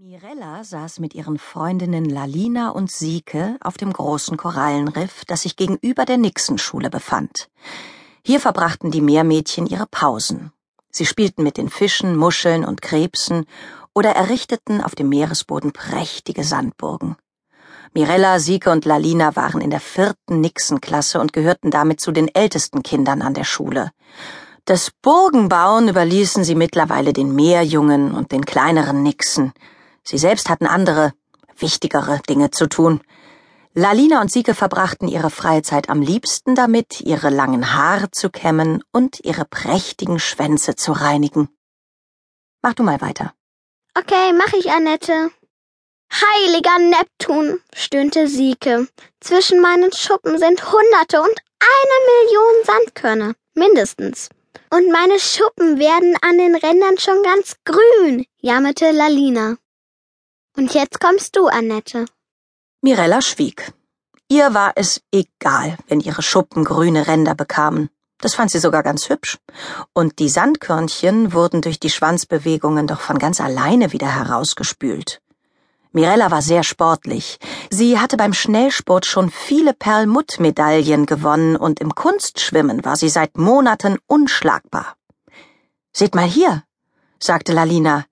Mirella saß mit ihren Freundinnen Lalina und Sieke auf dem großen Korallenriff, das sich gegenüber der Nixon-Schule befand. Hier verbrachten die Meermädchen ihre Pausen. Sie spielten mit den Fischen, Muscheln und Krebsen oder errichteten auf dem Meeresboden prächtige Sandburgen. Mirella, Sieke und Lalina waren in der vierten Nixon-Klasse und gehörten damit zu den ältesten Kindern an der Schule. Das Burgenbauen überließen sie mittlerweile den Meerjungen und den kleineren Nixon. Sie selbst hatten andere, wichtigere Dinge zu tun. Lalina und Sieke verbrachten ihre Freizeit am liebsten damit, ihre langen Haare zu kämmen und ihre prächtigen Schwänze zu reinigen. Mach du mal weiter. Okay, mach ich, Annette. Heiliger Neptun, stöhnte Sieke. Zwischen meinen Schuppen sind Hunderte und eine Million Sandkörner, mindestens. Und meine Schuppen werden an den Rändern schon ganz grün, jammerte Lalina. Und jetzt kommst du, Annette. Mirella schwieg. Ihr war es egal, wenn ihre Schuppen grüne Ränder bekamen. Das fand sie sogar ganz hübsch. Und die Sandkörnchen wurden durch die Schwanzbewegungen doch von ganz alleine wieder herausgespült. Mirella war sehr sportlich. Sie hatte beim Schnellsport schon viele Perlmutt-Medaillen gewonnen und im Kunstschwimmen war sie seit Monaten unschlagbar. Seht mal hier, sagte Lalina.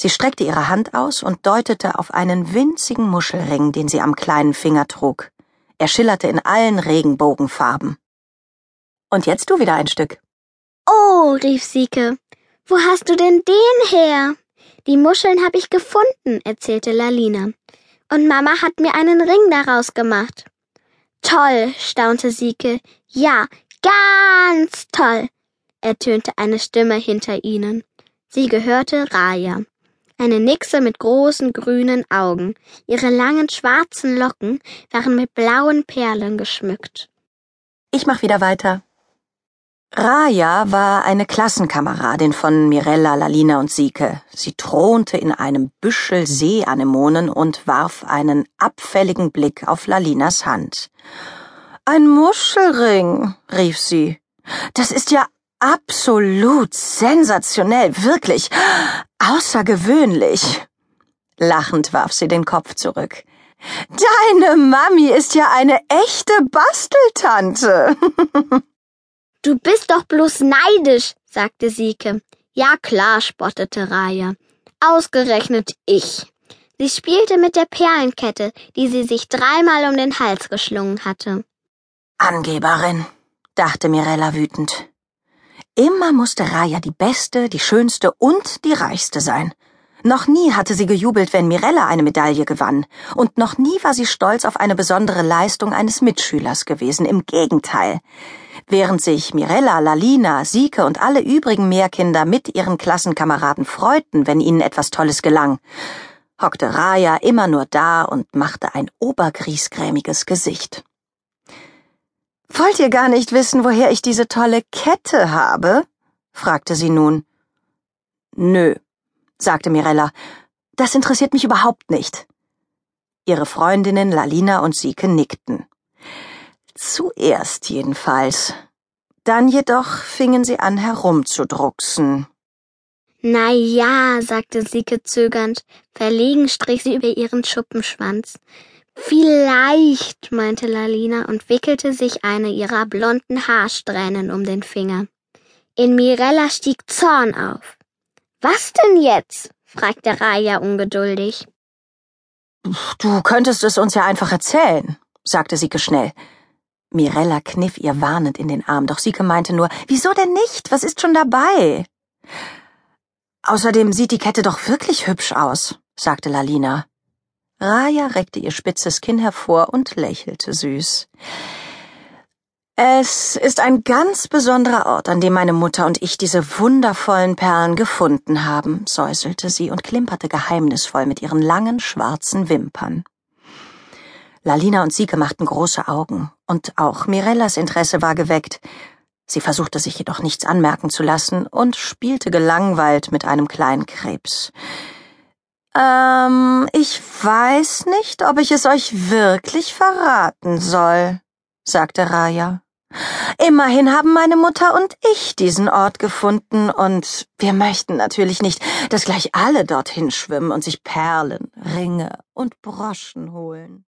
Sie streckte ihre Hand aus und deutete auf einen winzigen Muschelring, den sie am kleinen Finger trug. Er schillerte in allen Regenbogenfarben. Und jetzt du wieder ein Stück. Oh, rief Sieke. Wo hast du denn den her? Die Muscheln habe ich gefunden, erzählte Lalina. Und Mama hat mir einen Ring daraus gemacht. Toll, staunte Sieke. Ja, ganz toll, ertönte eine Stimme hinter ihnen. Sie gehörte Raya eine Nixe mit großen grünen Augen. Ihre langen schwarzen Locken waren mit blauen Perlen geschmückt. Ich mach wieder weiter. Raya war eine Klassenkameradin von Mirella, Lalina und Sieke. Sie thronte in einem Büschel Seeanemonen und warf einen abfälligen Blick auf Lalinas Hand. Ein Muschelring, rief sie. Das ist ja absolut sensationell, wirklich außergewöhnlich. Lachend warf sie den Kopf zurück. Deine Mami ist ja eine echte Basteltante. Du bist doch bloß neidisch, sagte Sieke. Ja klar, spottete Raya. Ausgerechnet ich. Sie spielte mit der Perlenkette, die sie sich dreimal um den Hals geschlungen hatte. Angeberin, dachte Mirella wütend. Immer musste Raya die beste, die schönste und die reichste sein. Noch nie hatte sie gejubelt, wenn Mirella eine Medaille gewann, und noch nie war sie stolz auf eine besondere Leistung eines Mitschülers gewesen, im Gegenteil. Während sich Mirella, Lalina, Sieke und alle übrigen Meerkinder mit ihren Klassenkameraden freuten, wenn ihnen etwas Tolles gelang, hockte Raya immer nur da und machte ein obergriesgrämiges Gesicht. Wollt ihr gar nicht wissen, woher ich diese tolle Kette habe? fragte sie nun. Nö, sagte Mirella. Das interessiert mich überhaupt nicht. Ihre Freundinnen Lalina und Sieke nickten. Zuerst jedenfalls. Dann jedoch fingen sie an herumzudrucksen. Na ja, sagte Sieke zögernd. Verlegen strich sie über ihren Schuppenschwanz. Vielleicht, meinte Lalina und wickelte sich eine ihrer blonden Haarsträhnen um den Finger. In Mirella stieg Zorn auf. Was denn jetzt? fragte Raya ungeduldig. Du könntest es uns ja einfach erzählen, sagte Sieke schnell. Mirella kniff ihr warnend in den Arm, doch Sieke meinte nur, wieso denn nicht? Was ist schon dabei? Außerdem sieht die Kette doch wirklich hübsch aus, sagte Lalina. Raya reckte ihr spitzes Kinn hervor und lächelte süß. Es ist ein ganz besonderer Ort, an dem meine Mutter und ich diese wundervollen Perlen gefunden haben, säuselte sie und klimperte geheimnisvoll mit ihren langen schwarzen Wimpern. Lalina und Sieke machten große Augen, und auch Mirellas Interesse war geweckt. Sie versuchte sich jedoch nichts anmerken zu lassen und spielte gelangweilt mit einem kleinen Krebs. Ähm, ich weiß nicht, ob ich es euch wirklich verraten soll, sagte Raya. Immerhin haben meine Mutter und ich diesen Ort gefunden, und wir möchten natürlich nicht, dass gleich alle dorthin schwimmen und sich Perlen, Ringe und Broschen holen.